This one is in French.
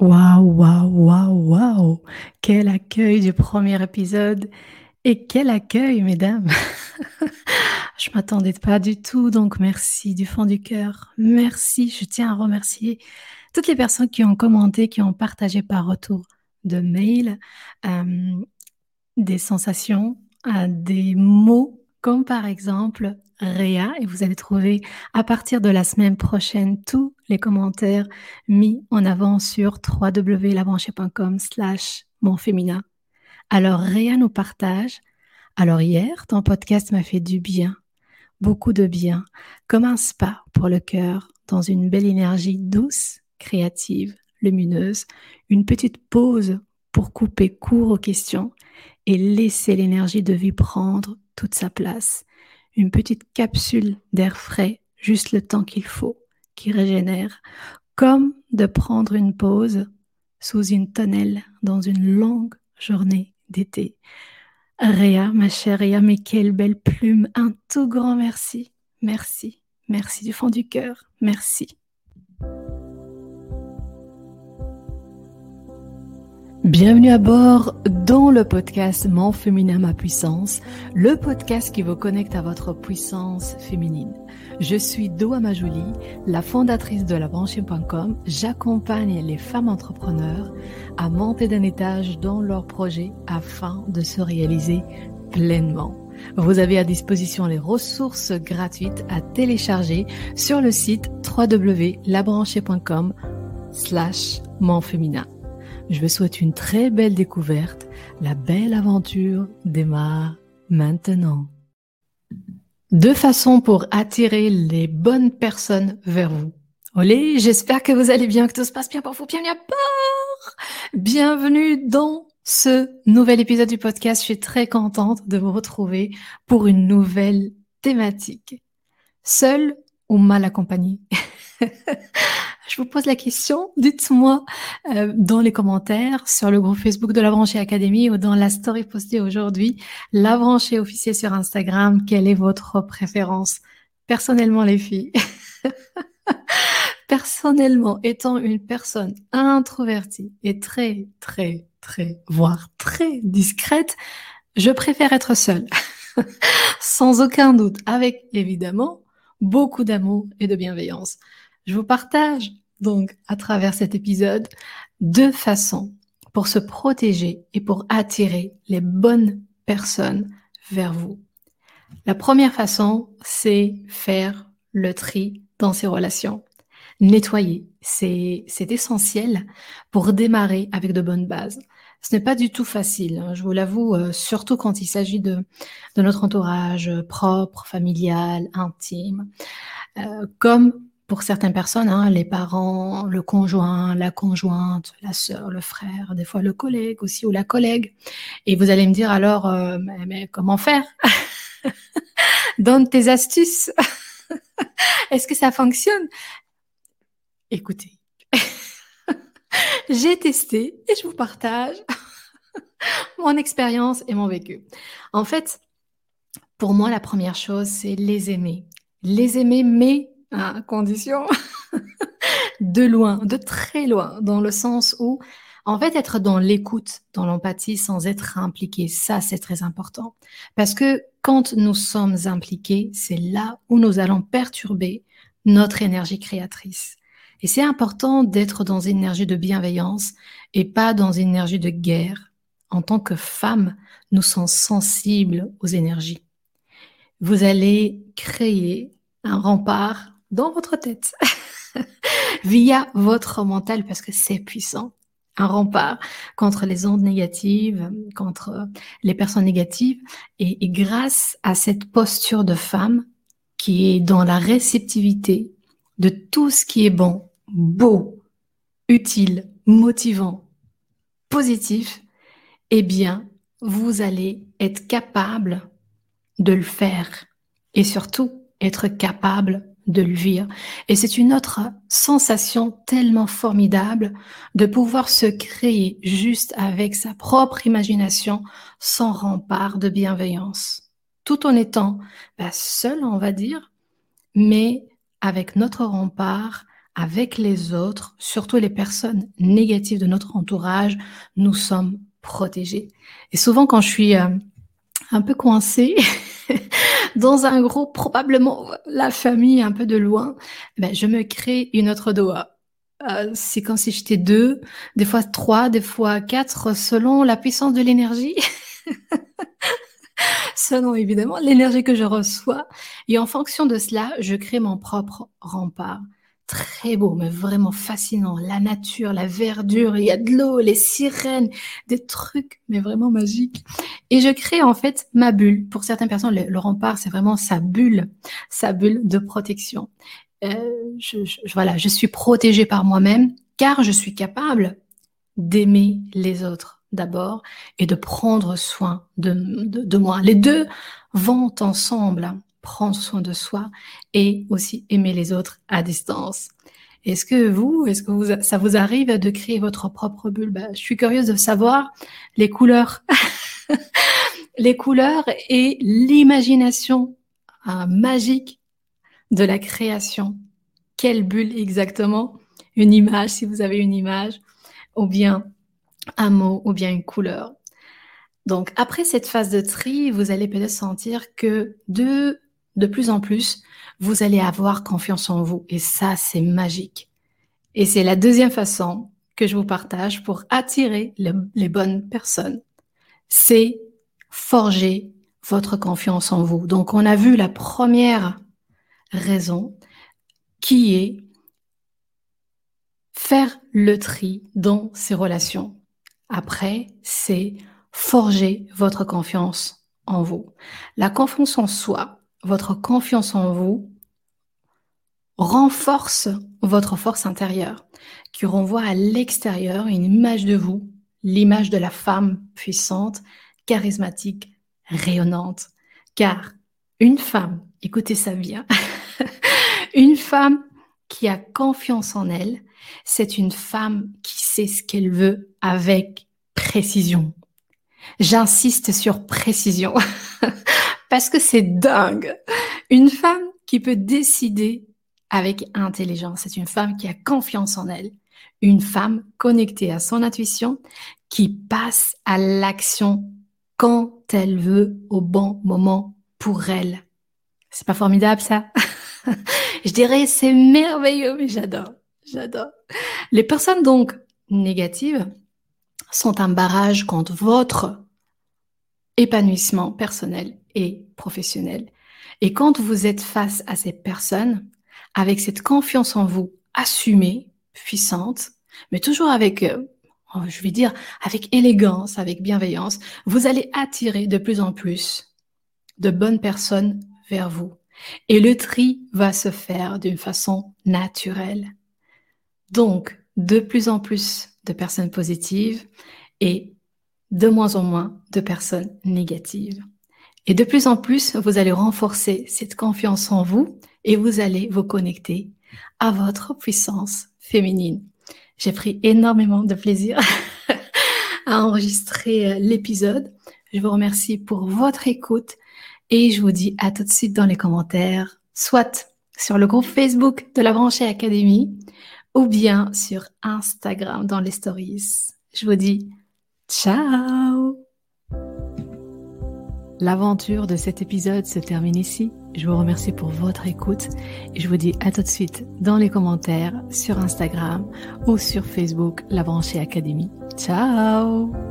Waouh, waouh, waouh, waouh! Quel accueil du premier épisode et quel accueil, mesdames! Je m'attendais pas du tout, donc merci du fond du cœur. Merci, je tiens à remercier toutes les personnes qui ont commenté, qui ont partagé par retour de mail euh, des sensations, euh, des mots, comme par exemple Réa et vous allez trouver à partir de la semaine prochaine tous les commentaires mis en avant sur www.labranchée.com slash mon féminin. Alors Réa nous partage. Alors hier, ton podcast m'a fait du bien, beaucoup de bien, comme un spa pour le cœur, dans une belle énergie douce, créative, lumineuse, une petite pause pour couper court aux questions et laisser l'énergie de vie prendre toute sa place une petite capsule d'air frais, juste le temps qu'il faut, qui régénère, comme de prendre une pause sous une tonnelle dans une longue journée d'été. Réa, ma chère Réa, mais quelle belle plume, un tout grand merci, merci, merci du fond du cœur, merci. Bienvenue à bord dans le podcast Mon féminin, ma puissance, le podcast qui vous connecte à votre puissance féminine. Je suis Doa Majouli, la fondatrice de labranchée.com. J'accompagne les femmes entrepreneurs à monter d'un étage dans leurs projets afin de se réaliser pleinement. Vous avez à disposition les ressources gratuites à télécharger sur le site www.labranchée.com slash mon féminin. Je vous souhaite une très belle découverte. La belle aventure démarre maintenant. Deux façons pour attirer les bonnes personnes vers vous. Olé, j'espère que vous allez bien, que tout se passe bien pour vous. Bienvenue à bord! Bienvenue dans ce nouvel épisode du podcast. Je suis très contente de vous retrouver pour une nouvelle thématique. Seul ou mal accompagné? Je vous pose la question, dites-moi euh, dans les commentaires sur le groupe Facebook de la Branchée Académie ou dans la story postée aujourd'hui, la Branchée officielle sur Instagram, quelle est votre préférence? Personnellement, les filles, personnellement, étant une personne introvertie et très, très, très, voire très discrète, je préfère être seule, sans aucun doute, avec évidemment beaucoup d'amour et de bienveillance. Je vous partage donc à travers cet épisode deux façons pour se protéger et pour attirer les bonnes personnes vers vous. La première façon, c'est faire le tri dans ses relations. Nettoyer, c'est essentiel pour démarrer avec de bonnes bases. Ce n'est pas du tout facile, hein, je vous l'avoue, euh, surtout quand il s'agit de, de notre entourage propre, familial, intime. Euh, comme pour certaines personnes, hein, les parents, le conjoint, la conjointe, la sœur, le frère, des fois le collègue aussi ou la collègue. Et vous allez me dire alors, euh, mais, comment faire? Donne tes astuces. Est-ce que ça fonctionne? Écoutez, j'ai testé et je vous partage mon expérience et mon vécu. En fait, pour moi, la première chose, c'est les aimer. Les aimer, mais à condition de loin, de très loin, dans le sens où, en fait, être dans l'écoute, dans l'empathie, sans être impliqué, ça, c'est très important. Parce que quand nous sommes impliqués, c'est là où nous allons perturber notre énergie créatrice. Et c'est important d'être dans une énergie de bienveillance et pas dans une énergie de guerre. En tant que femme, nous sommes sensibles aux énergies. Vous allez créer un rempart dans votre tête, via votre mental, parce que c'est puissant. Un rempart contre les ondes négatives, contre les personnes négatives. Et, grâce à cette posture de femme qui est dans la réceptivité de tout ce qui est bon, beau, utile, motivant, positif, eh bien, vous allez être capable de le faire et surtout être capable de le vivre. Et c'est une autre sensation tellement formidable de pouvoir se créer juste avec sa propre imagination sans rempart de bienveillance, tout en étant bah, seul, on va dire, mais avec notre rempart avec les autres, surtout les personnes négatives de notre entourage, nous sommes protégés. Et souvent, quand je suis euh, un peu coincée dans un groupe, probablement la famille un peu de loin, ben, je me crée une autre doa. Euh, c'est comme si j'étais deux, des fois trois, des fois quatre, selon la puissance de l'énergie. selon évidemment l'énergie que je reçois. Et en fonction de cela, je crée mon propre rempart. Très beau, mais vraiment fascinant. La nature, la verdure, il y a de l'eau, les sirènes, des trucs, mais vraiment magiques. Et je crée en fait ma bulle. Pour certaines personnes, le, rempart, c'est vraiment sa bulle, sa bulle de protection. Euh, je, voilà, je suis protégée par moi-même car je suis capable d'aimer les autres d'abord et de prendre soin de, moi. Les deux vont ensemble, prendre soin de soi et aussi aimer les autres à distance. Est-ce que vous, est-ce que vous, ça vous arrive de créer votre propre bulle? Ben, Je suis curieuse de savoir les couleurs, les couleurs et l'imagination hein, magique de la création. Quelle bulle exactement? Une image, si vous avez une image, ou bien un mot ou bien une couleur. Donc après cette phase de tri, vous allez peut-être sentir que de, de plus en plus, vous allez avoir confiance en vous. Et ça, c'est magique. Et c'est la deuxième façon que je vous partage pour attirer les bonnes personnes. C'est forger votre confiance en vous. Donc on a vu la première raison qui est faire le tri dans ses relations. Après, c'est forger votre confiance en vous. La confiance en soi, votre confiance en vous, renforce votre force intérieure, qui renvoie à l'extérieur une image de vous, l'image de la femme puissante, charismatique, rayonnante. Car une femme, écoutez ça bien, une femme qui a confiance en elle, c'est une femme qui sait ce qu'elle veut avec précision. J'insiste sur précision parce que c'est dingue. Une femme qui peut décider avec intelligence, c'est une femme qui a confiance en elle, une femme connectée à son intuition qui passe à l'action quand elle veut au bon moment pour elle. C'est pas formidable ça? Je dirais c'est merveilleux, mais j'adore, j'adore. Les personnes donc négatives sont un barrage contre votre épanouissement personnel et professionnel. Et quand vous êtes face à ces personnes, avec cette confiance en vous assumée, puissante, mais toujours avec, euh, je vais dire, avec élégance, avec bienveillance, vous allez attirer de plus en plus de bonnes personnes vers vous. Et le tri va se faire d'une façon naturelle. Donc, de plus en plus de personnes positives et de moins en moins de personnes négatives. Et de plus en plus, vous allez renforcer cette confiance en vous et vous allez vous connecter à votre puissance féminine. J'ai pris énormément de plaisir à enregistrer euh, l'épisode. Je vous remercie pour votre écoute et je vous dis à tout de suite dans les commentaires, soit sur le groupe Facebook de la Branchée Académie ou bien sur Instagram dans les stories. Je vous dis ciao L'aventure de cet épisode se termine ici. Je vous remercie pour votre écoute et je vous dis à tout de suite dans les commentaires sur Instagram ou sur Facebook La Branchée Académie. Ciao